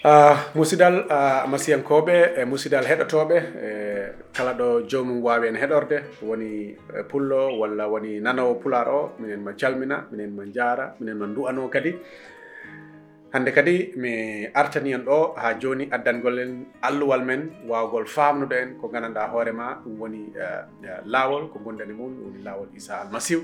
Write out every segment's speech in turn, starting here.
Uh, musidal uh, masiyankoɓe e musidal heɗotoɓe e kala ɗo jomum wawi en heɗorde woni e pullo walla woni nanowo pular o minen ma calmina minen ma jara minen ma du'ano kadi. Hande kadi mi artani en ɗo ha joni addangol en alluwal men wawgol famnude en ko gandanɗa hoorema ɗum woni e, e uh, lawol ko gondani mum ɗum woni lawol isa almasihu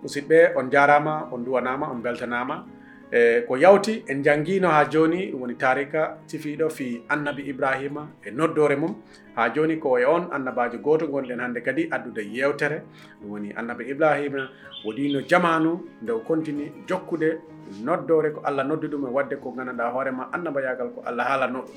musidɓe on jarama on duwanama on beltanama e ko yawti en jangino ha joni ɗum woni tarika tifiɗo fi annabi ibrahima e noddore mum. Ha joni ko e on annabajo goto gonɗen hande kadi addude yewtere ɗum woni annabi ibrahima woɗino jamanu nde kontini jokkude noddore ko allah noddi ɗum e wadde ko gandanɗa hoorema annabayagal ko allah haalanno ɗum.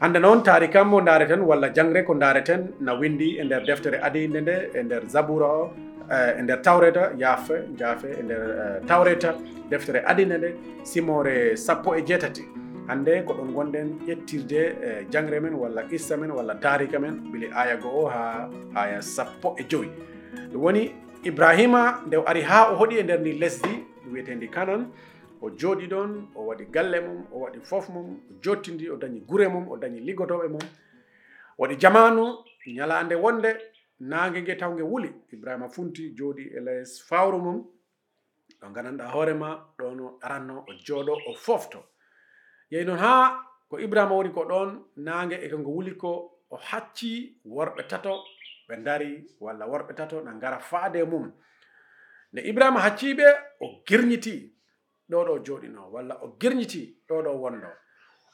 Hande noon tarikam mo dareten walla jangre ko dareten na windi e nder deftere adide nde e nder zaboura o Eh, e nder tawreta yaafe jaafe e nder eh, tawreta deftere adina nde simore sappo e jeetati. Hannde ko ɗon gonɗen ƴettirde e eh, jangre men walla issa men walla tarika men bili aya go o ha aya sappo e joyi. Ɗum woni ibrahima nde o ari ha o hoɗi e nder ndi lesdi wiyetendi kanan o jooɗi ɗon o waɗi galle mum o waɗi fof mum o jottindi o dañi gure mum o dañi liggotoɓe mum waɗi jamanu ñalande wonde nangue gue taw gue wuuli ibrahima funti jooɗi e les fawru mum. Ɗo gandanɗa hoorema ɗon o aranno o jooɗo o fofto. Yeyi noon ha ko ibrahima woni ko ɗon nangue e ngo wuli ko o hacci worɓe tato ɓe dari walla worɓe tato na gara faade mum. Nde ibrahima hacciɓe o girñiti ɗo ɗo jooɗino walla o girñiti ɗo ɗo wonɗo.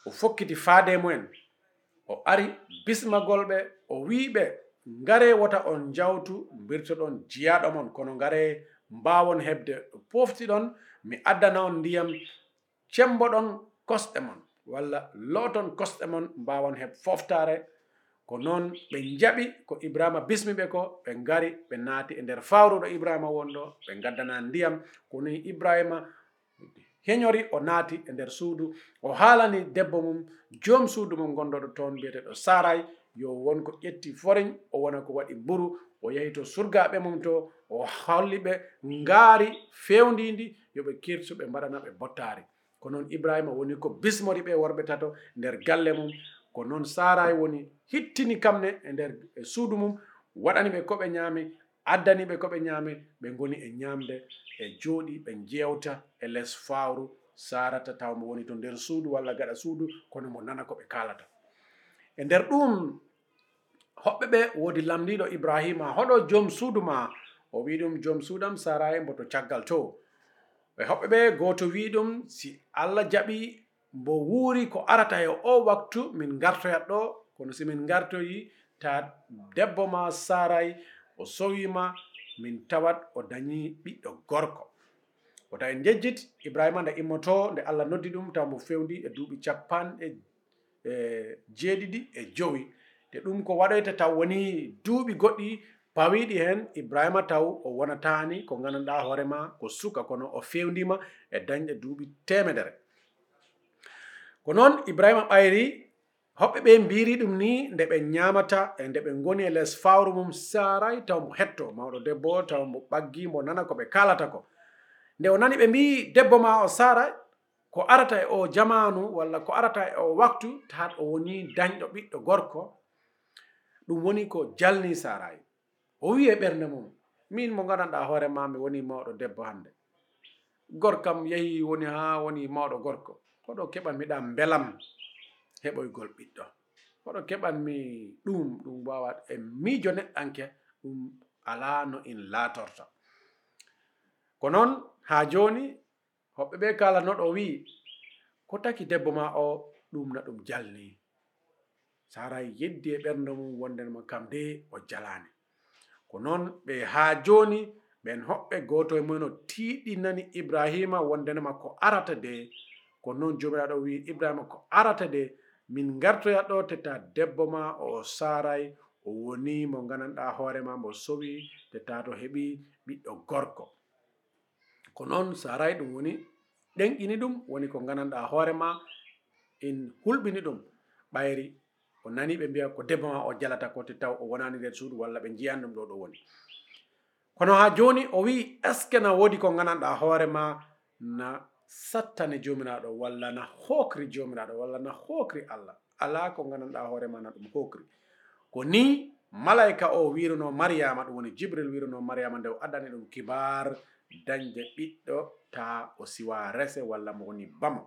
O fokkiti faade mumen o ari bismagolɓe o wiɓe ngare wota on jawtu birtoɗon jiyaɗo mon. Kono ngare mbawon hebde ɗo poftiɗon mi addana on ndiyam cemboɗon kosɗe mon walla looton kosɗe mon mbawon heb foftare. Ko noon ɓe jaɓi ko ibrahima bismiɓe ko ɓe ngari ɓe naati e nder fawruɗo ibrahima wonɗo ɓe gaddana ndiyam. Ko ibrahima heñori o naati e nder suudu. O haalani debbo mum joom suudu mum gonɗoɗo toon mbiyeteɗo saray yo wonko ƴetti foreñ o wona ko waɗi mburu. O yehi to surgaɓe mum to o holli ɓe ngaari fewndindi yoɓe kirtu ɓe mbaɗana ɓe bottaari. Ko noon ibrahima woni ko bismori ɓe worɓe tato nder galle mum. Ko noon saray woni hittini kamne e nder e suudu mum. Waɗani ɓe koɓe ñaami addani ɓe ko ɓe ñaame ɓe goni e ñamde e jooɗi ɓe jewta e les fawru sarata taw mo woni to nder suudu walla gaɗa suudu kono mo nana ko ɓe kalata e nder ɗum hoɓɓe ɓe woodi lamdiɗo ibrahima hoɗo joom suudu ma o wi ɗum joom suudam sarai mbo to caggal to. E hoɓɓe ɓe goto wi ɗum si allah jaɓi mbo wuuri ko arata e o waktu min gartoyat ɗo kono si min gartoyi ta debbo ma sarai o sowima min tawat o dañi ɓiɗɗo gorko. Wota en jejjit ibrahima nde immoto nde allah noddi ɗum taw mo fewndi e duuɓi capanɗe e jeeɗiɗi e jowi. Te ɗum ko waɗoyta taw woni duuɓi goɗɗi pawiɗi hen ibrahima taw o wonatani ko gandanɗa hoorema ko suka kono o fewndima e dañɗe duuɓi temedere ko noon ibrahima ɓayri hoɓɓe ɓe mbiri ɗum ni nde ɓe ñamata e nde ɓe goni e les fawru mum saray taw mo hetto mawɗo debbo taw mo ɓaggi mo nana ko ɓe kalata ko. Nde o nani ɓe mbi debbo ma o saray ko arata e o jamanu walla ko arata e o waktu tat o woni dañɗo ɓiɗɗo gorko ɗum woni ko jalni saray o wi e ɓernde mum min mo gandanɗa hoorema mi woni mawɗo debbo hannde. Gorkam yehi woni ha woni mawɗo gorko hoɗo keɓan miɗa belam heɓoygol ɓiɗɗo. Hoɗo keɓanmi ɗum ɗum wawa e miijo neɗɗanke ɗum alaa no in laatorta ko noon ha joni hoɓɓe ɓe kalanoɗo wi ko taki debbo ma o ɗum na ɗum jalni. Saray yeddi e ɓernde mum wondenmo kam de o jalani. Ko noon ɓe ha joni ɓen hoɓɓe goto e mumen o tiiɗinani ibrahima wondenema ko arata de. Ko noon jomiraɗo wi ibrahima ko arata de min gartoya ɗo tetta debbo ma o saray o woni mo gandanɗa hoorema mo sowi tetta to heɓi ɓiɗɗo gorko. Ko noon saray ɗum woni ɗenƴini ɗum woni ko gandanɗa hoorema en hulɓini ɗum. Ɓayri o nani ɓe mbiya ko debbo ma o jalata ko tettaw o wonani nder suudu walla ɓe jiyan ɗum ɗo ɗo woni. Kono ha joni o wi est ce que na woodi ko gandanɗa hoorema na sattane jomiraɗo walla na hokri jomiraɗo walla na hokri allah. Ala ko gandanɗa hoorema na ɗum hokri ko ni malayka o wiruno mariyama ɗum woni jibril wiruno mariyama nde o addani ɗum kibar dañde ɓiɗɗo ta o siwa rese walla mo woni bama.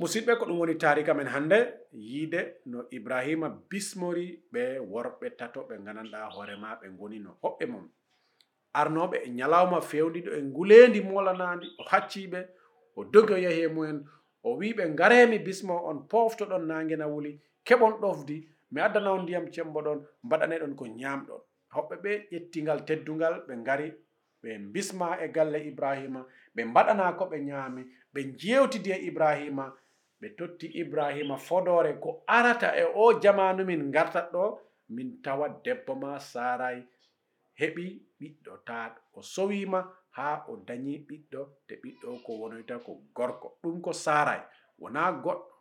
Musidɓe ko ɗum woni tarika men hannde yiide no ibrahima bismori ɓe worɓe tato ɓe gandanɗa hoorema ɓe goni no hoɓɓe mum. arnoɓe e ñalawma fewdiɗo e nguleendi molanandi o hacciɓe o dogi o yehi e mumen o wiɓe garemi bismo on poftoɗon nangue wuli keɓon ɗofdi mi addana on ndiyam cemboɗon mbaɗaneɗon ko ñamɗon hoɓɓe ɓe ƴettingal teddugal ɓe ngari ɓe bisma e galle ibrahima ɓe mbaɗana ko ɓe ñaami ɓe jewtidi e ibrahima ɓe totti ibrahima fodore ko arata e o jamanu min gartat ɗo min tawa debbo ma saray heɓi ɓiɗɗo taaɗo o sowima ha o dañi ɓiɗɗo te ɓiɗɗo ko wonoyta ko gorko. Ɗum ko saray wona goɗɗo.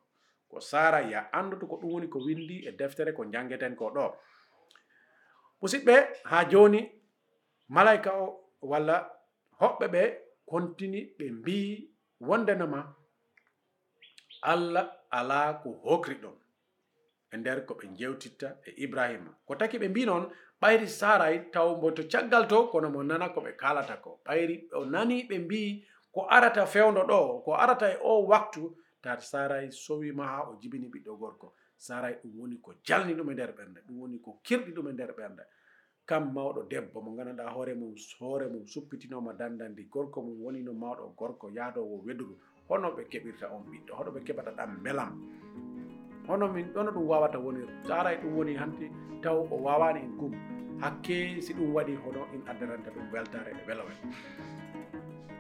Ko saray ya andutu ko ɗum woni ko windi e deftere ko jangeten ko ɗo. Musidɓe ha joni malaika o walla hoɓɓe ɓe kontini ɓe mbi wondenoma allah ala ko hokri ɗon e nder ko ɓe jewtitta e ibrahima. Ko taki ɓe mbi noon ɓayri saray taw mbo to caggal to kono mo nana ko ɓe kalata ko. Ɓayri o nani ɓe mbi ko arata fewdo ɗo ko arata e o waktu tat saray sowima ha o jibini ɓiɗɗo gorko. Saray ɗum woni ko jalni ɗum e nder ɓernde ɗum woni ko kirɗi ɗum e nder ɓernde. Kam mawɗo debbo mo ganduɗa hoore mum hoore mum suppitinoma dandandi gorko mum woni no mawɗo gorko yaadowo weduru hono ɓe keɓirta on ɓiɗɗo hono ɓe keɓata ɗam belam hono min ɗono ɗum wawata wonir taray ɗum woni hanti taw o wawani en gum. Hakke si ɗum waɗi hono in addananta ɗum weltare e welowe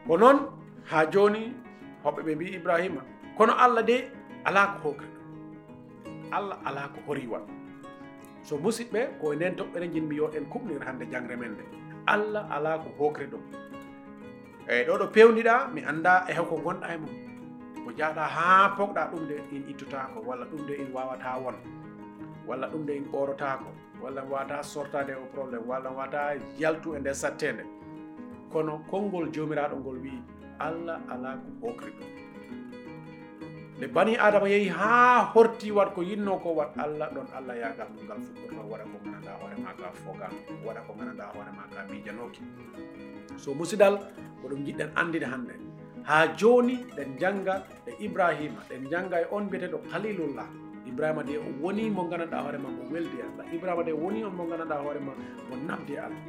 ko noon ha joni hoɓɓe ɓe mbi ibrahima. Kono allah de ala ko hokri allah ala ko horiwan so musidɓe ko e nden toɓɓere jinmi yo en kuɓnir hande jangre men nde allah ala ko hokri ɗum eyyi ɗo ɗo pewdiɗa mi anda e hewko gonɗa e mum ko jaaɗa ha pogɗa ɗum de in ittutako walla ɗum de in wawata won walla ɗum de in ɓorotako walla wawata sortade o probléme walla wawata yaltu e nder sattede kono konngol jomiraɗo ngol wi allah ala ko hokri ɗum nde bani adama yeehi ha horti wat ko yinno ko wat allah ɗon allah yagal ɗum ngal fuɗɗorno waɗa ko gandanɗa hoore ma ka waɗa ko gandanɗa hoore ma ka miijanoki so musidal ko ɗum jiɗɗen andide hannde ha joni ɗen janga e ibrahima. Ɗen janga e on mbiyeteɗo kalilullah ibrahima de o woni mo gandanɗa hoorema mo weldi allah. Ibrahima de woni on mo gandanɗa hoorema mo nabdi allah.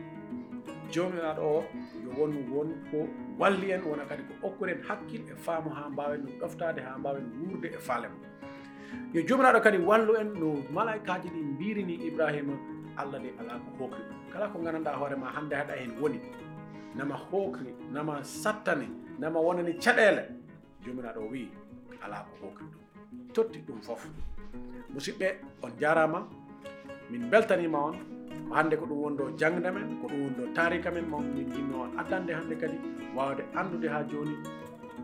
Jomiraɗo o yo won won ko walli en wona kadi ko okkuren hakkil e faamu ha mbawen no ɗoftade ha mbawen wurde e faale mum yo jomiraɗo kadi wallu en no malaikaji ɗi mbirini ibrahima allah de ala ko hokri kala ko gandanɗa hoorema hande haɗa hen woni. Nama hokri nama sattane nama wonani caɗele jomiraɗo o wi ala ko hokri ɗum. Totti ɗum foof musidɓe on jarama min beltanima on hande ko ɗum wondo jangde men ko ɗum tarika men mo min jinno on addande hande kadi wawde andude ha joni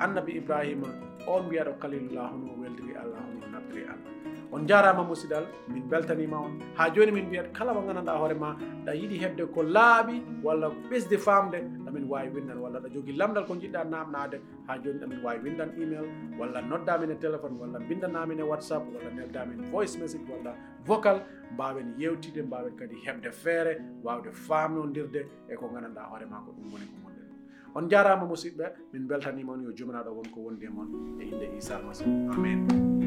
annabi ibrahima on mbiyaɗo kalilullah hono weldiri allah hono nabdiri allah on jarama musidal min beltanima on. Ha joni min mbiyat kala mo gandanɗa hoorema ɗa yiiɗi hebde ko laaɓi walla ɓesde famde ɗamin wawi windan walla ɗa jogui lamdal ko jiɗɗa namnade. Ha joni ɗamin wawi windan email walla noddamin e téléphone walla bindanamin e whatsapp walla neldamin voice message walla vocal. Mbawen yewtide mbawen kadi hebde feere wawde famnodirde e ko gandanɗa hoorema ko ɗum woni ko gonɗen on jarama musidɓe min beltanima on yo jumanaɗo wonko wondi e moon e inde isa almasihu amin